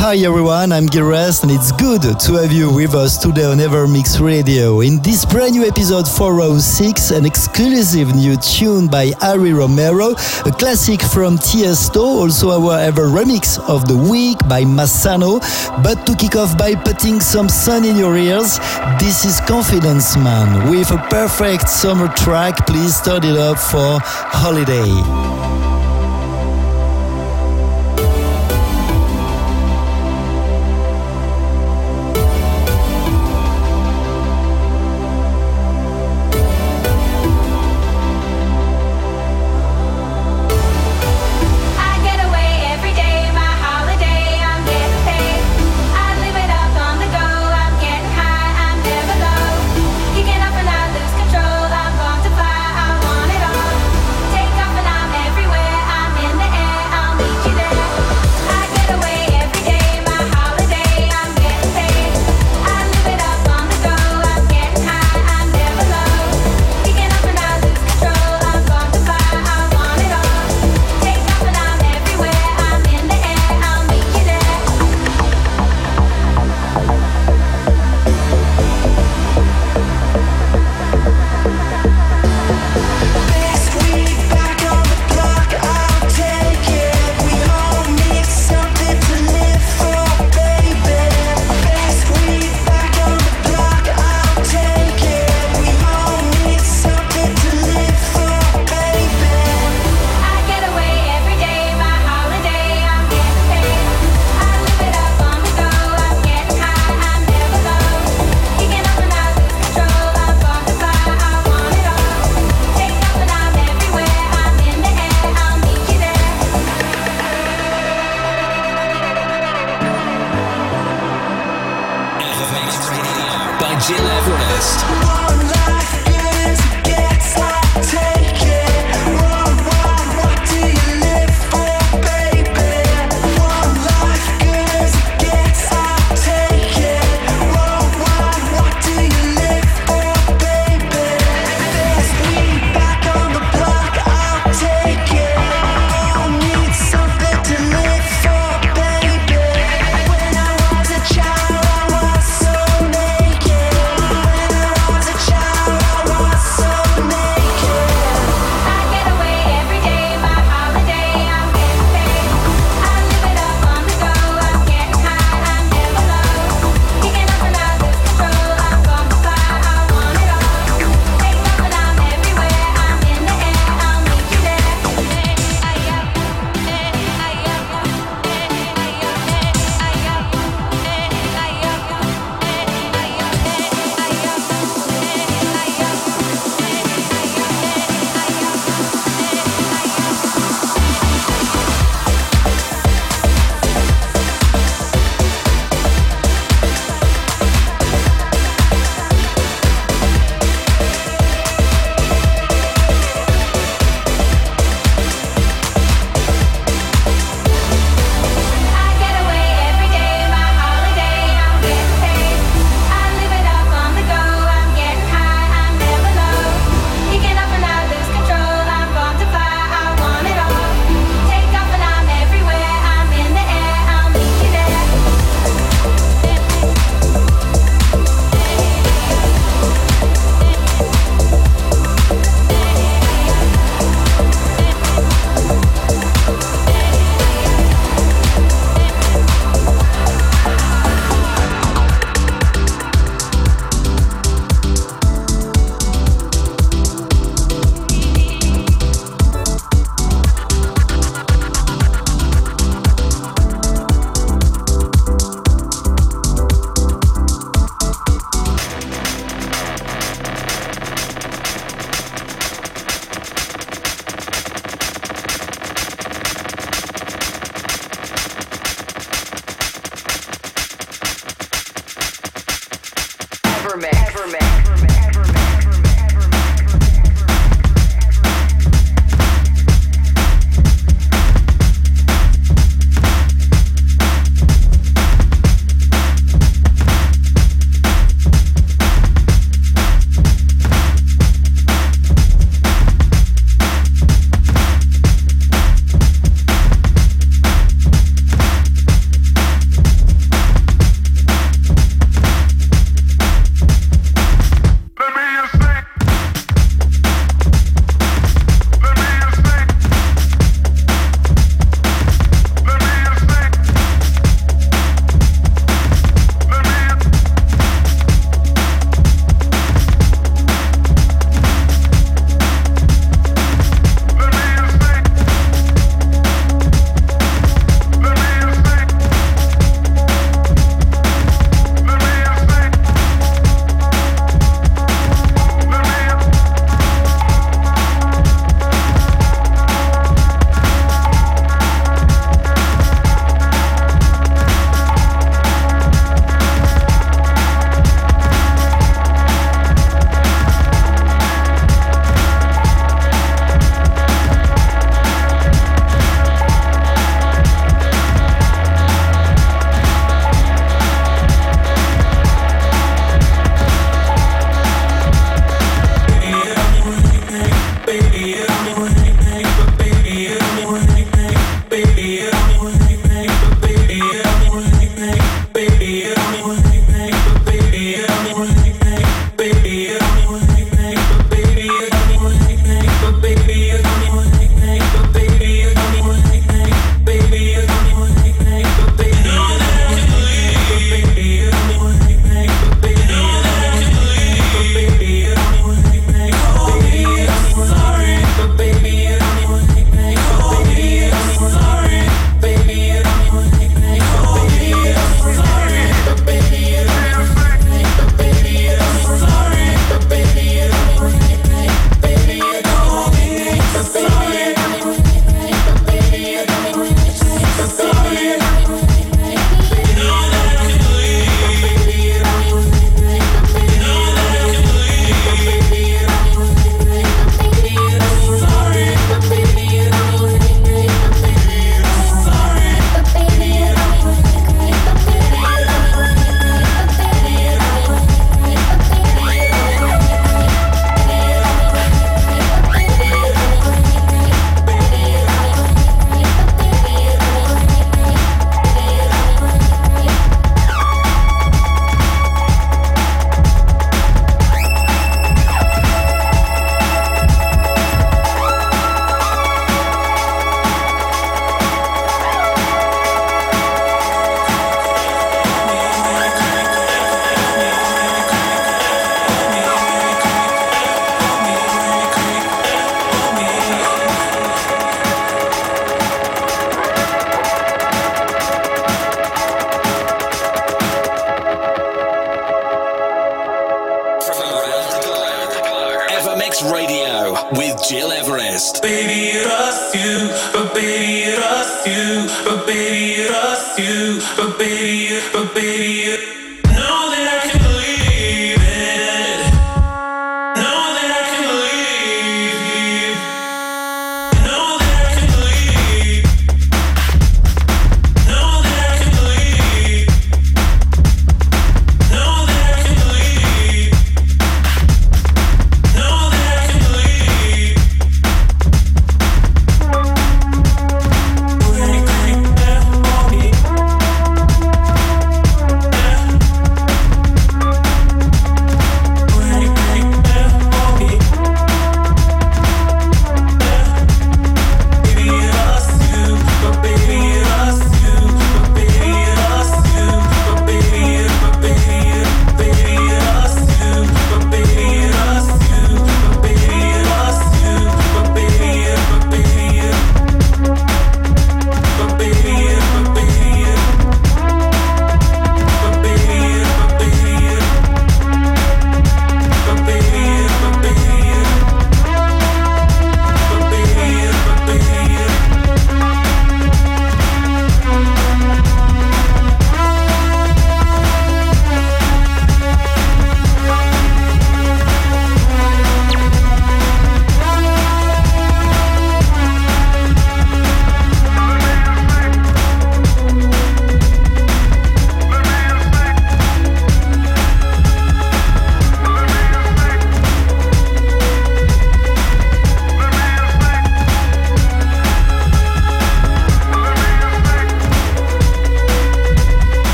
Hi everyone, I'm Gilrest and it's good to have you with us today on Evermix Radio. In this brand new episode 406, an exclusive new tune by Ari Romero, a classic from Tiesto, also our ever remix of the week by Massano. But to kick off by putting some sun in your ears, this is Confidence Man with a perfect summer track. Please start it up for Holiday.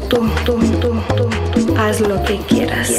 tú, tú, tú, tú, haz lo que quieras.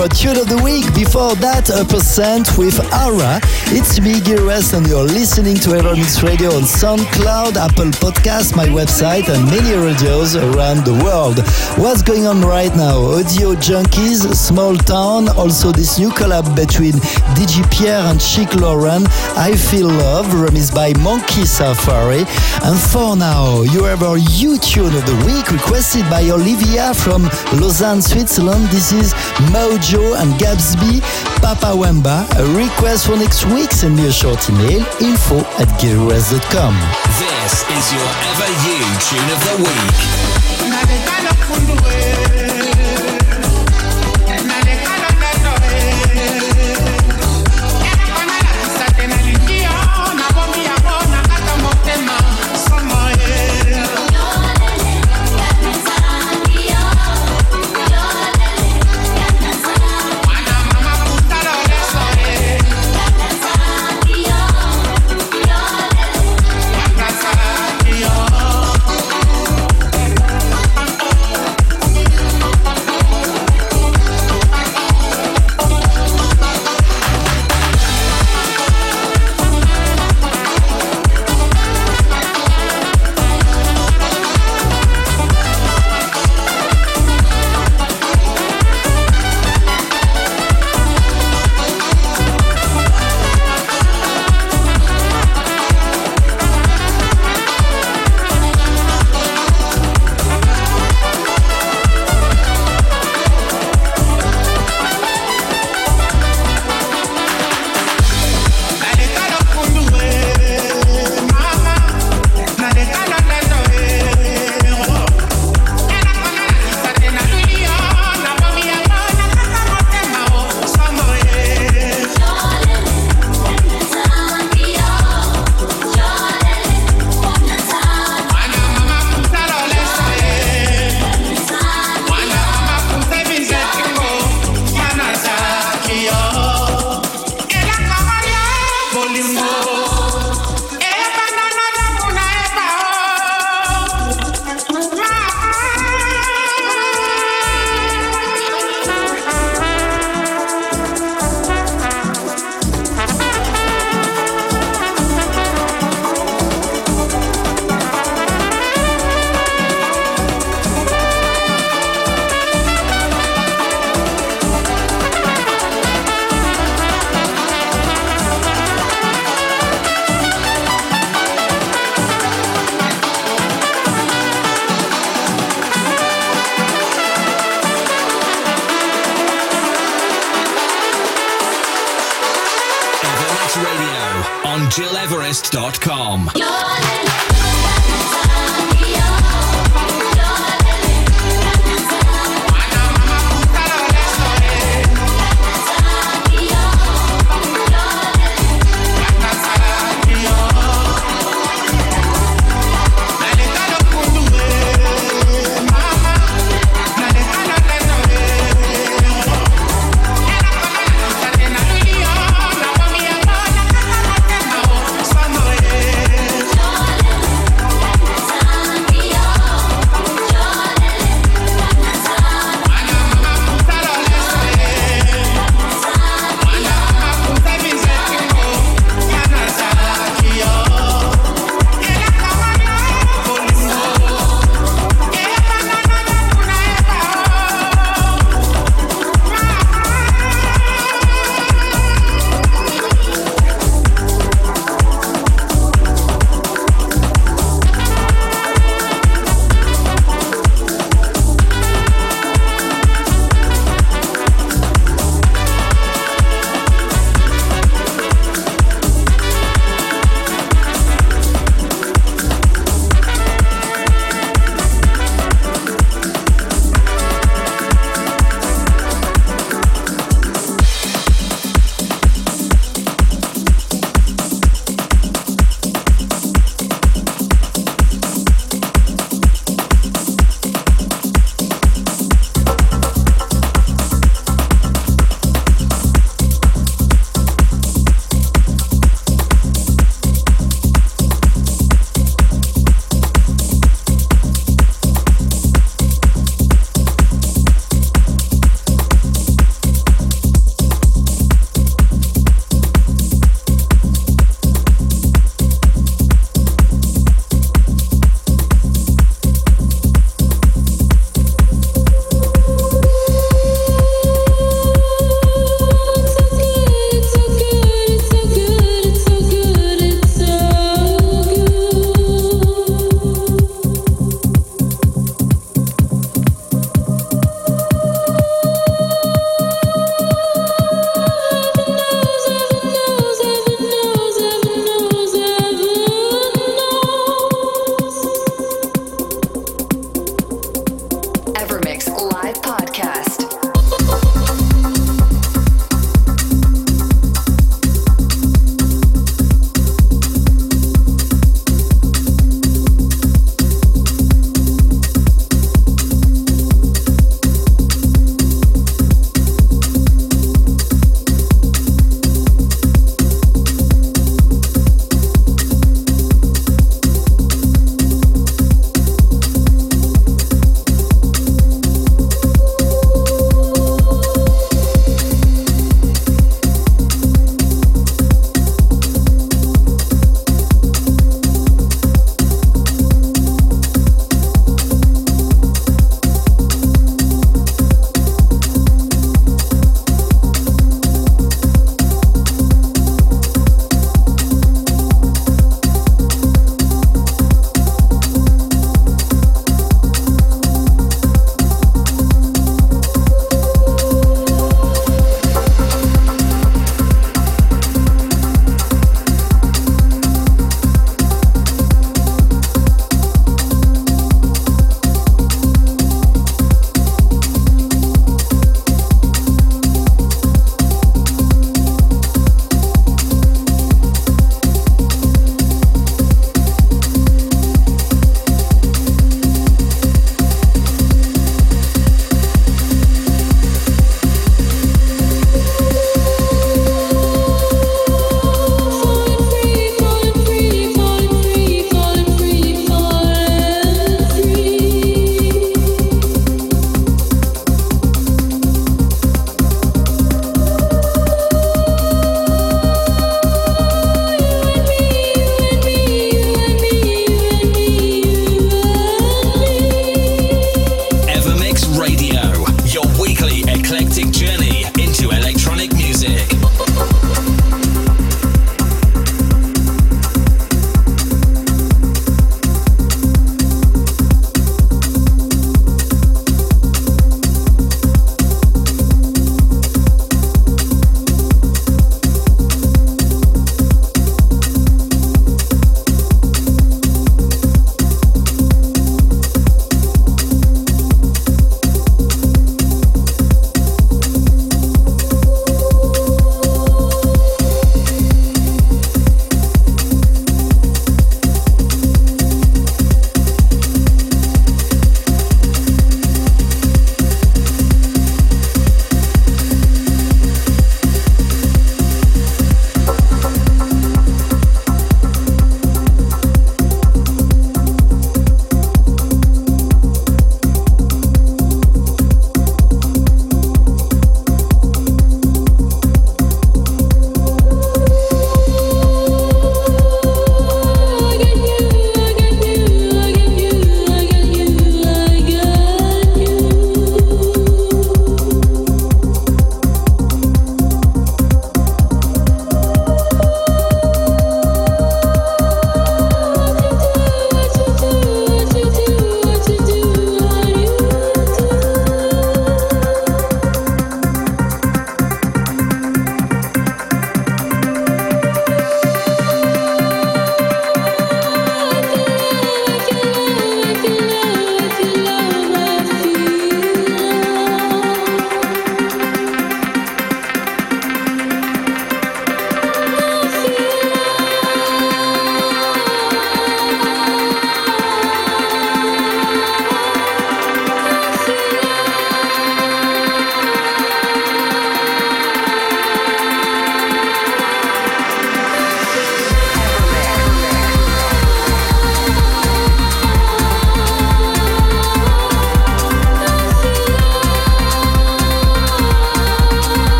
Our tune of the week. Before that, a percent with Aura. It's Gil Everest, and you're listening to Evermix Radio on SoundCloud, Apple Podcast, my website, and many radios around the world. What's going on right now? Audio Junkies, Small Town, also this new collab between DJ Pierre and Chic Lauren, I Feel Love, remixed by Monkey Safari. And for now, you have our U tune of the week requested by Olivia from Lausanne, Switzerland. This is Mojo and Gabsby, Papa Wemba. A request for next week. Send me a short email info at gileverest.com. This is your Ever You tune of the week.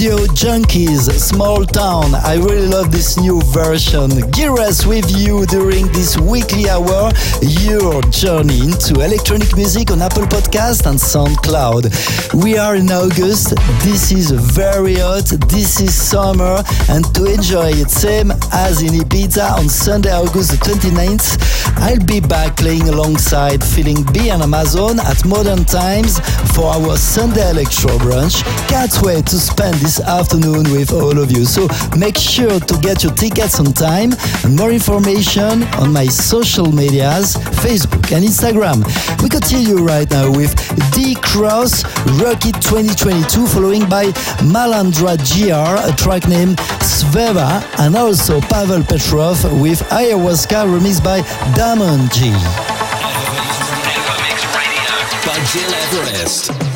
Junkies, Small Town. I really love this new version. Gear us with you during this weekly hour, your journey into electronic music on Apple Podcast and SoundCloud. We are in August. This is very hot. This is summer. And to enjoy it, same as in Ibiza on Sunday, August the 29th, I'll be back playing alongside Feeling B and Amazon at Modern Times for our Sunday Electro Brunch. Can't wait to spend this afternoon with all of you. So make sure to get your tickets on time and more information on my social medias, Facebook and Instagram. We continue right now with D Cross Rocket 2022, following by Malandra GR, a track named Sveva, and also Pavel Petrov with Ayahuasca remixed by Damon G. By Gil Everest.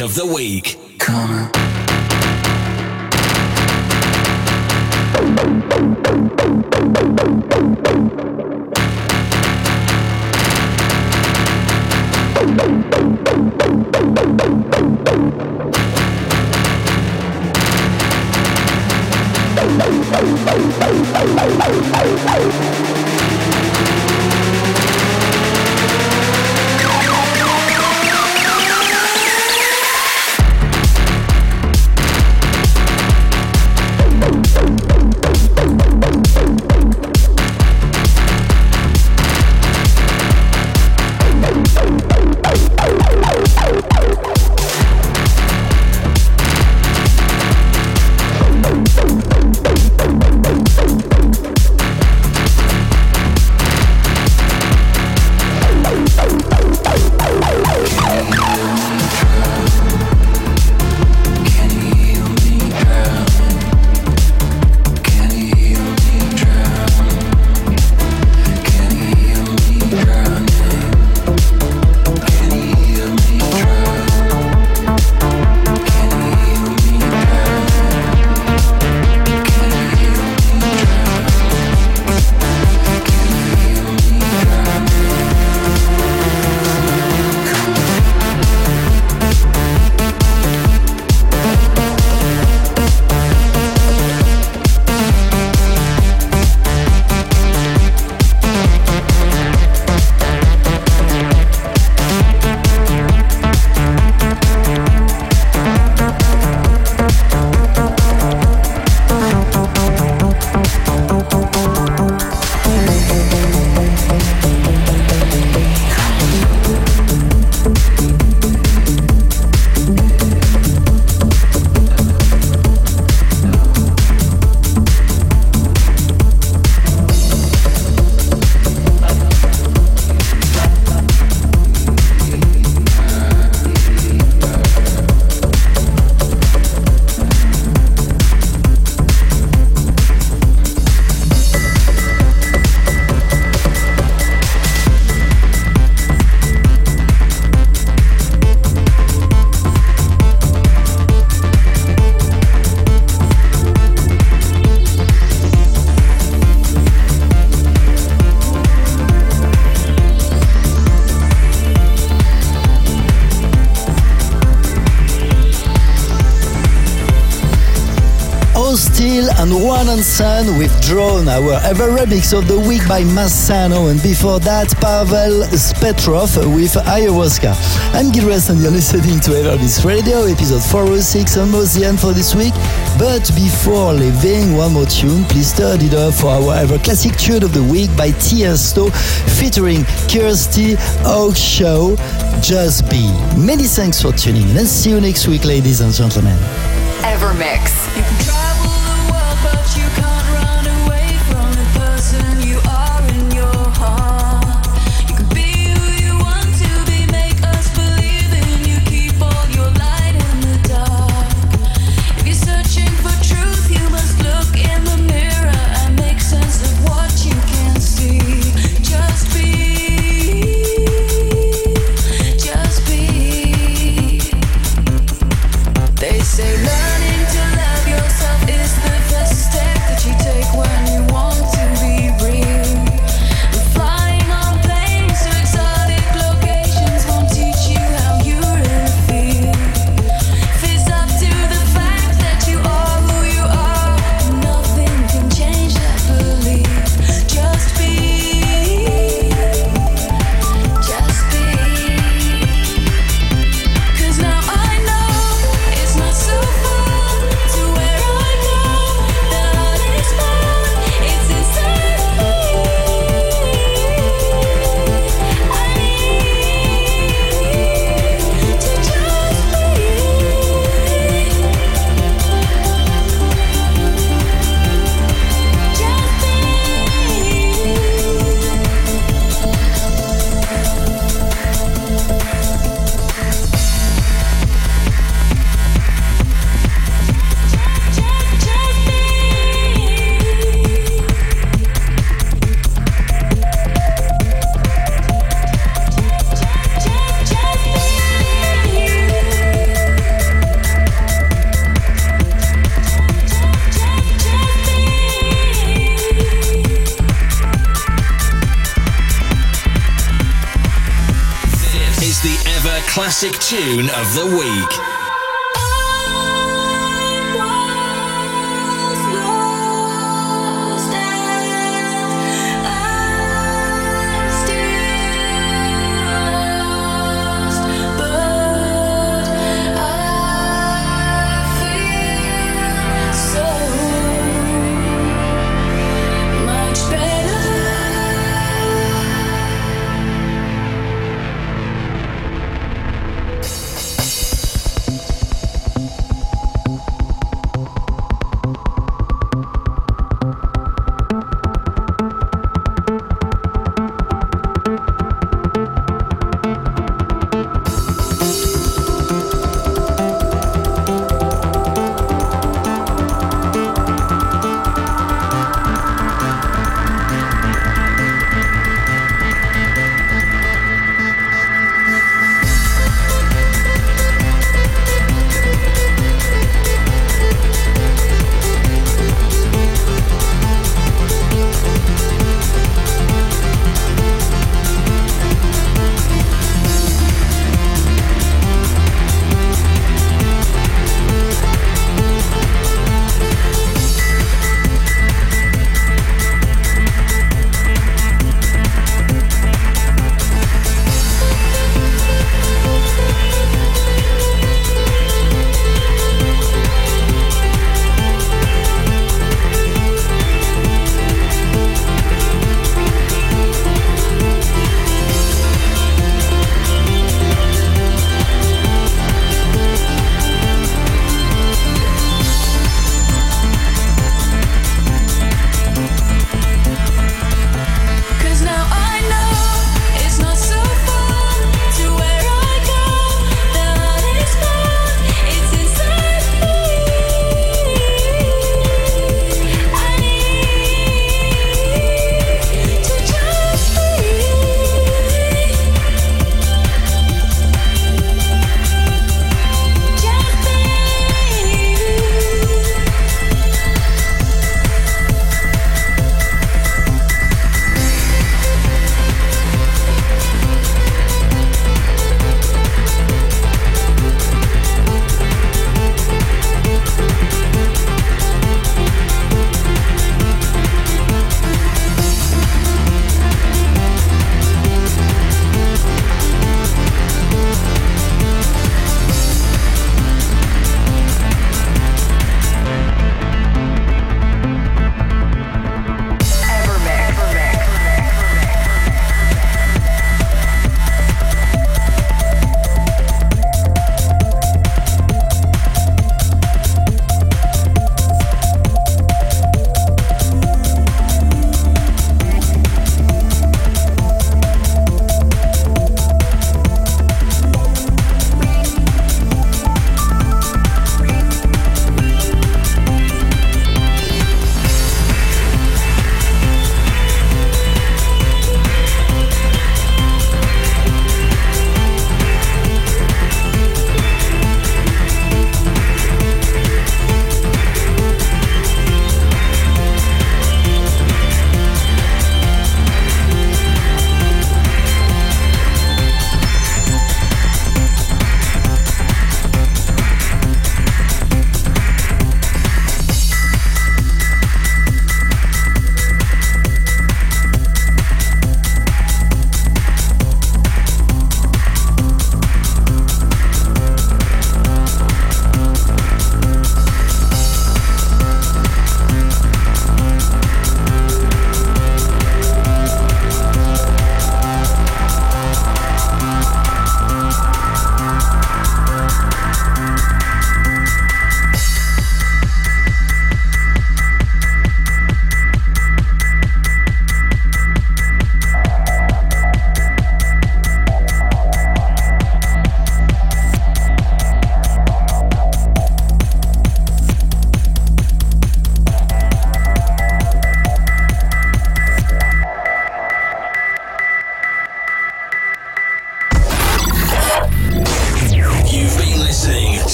Of the Week. On Sun with Drone, our ever remix of the week by Massano, and before that, Pavel Petrov with Ayahuasca. I'm Gil Everest and you're listening to EverMix Radio, episode 406, almost the end for this week. But before leaving, one more tune, please turn it up for our ever classic tune of the week by Tiesto featuring Kirsty Hawkshaw. Just Be. Many thanks for tuning in and see you next week, ladies and gentlemen. EverMix. Classic tune of the week.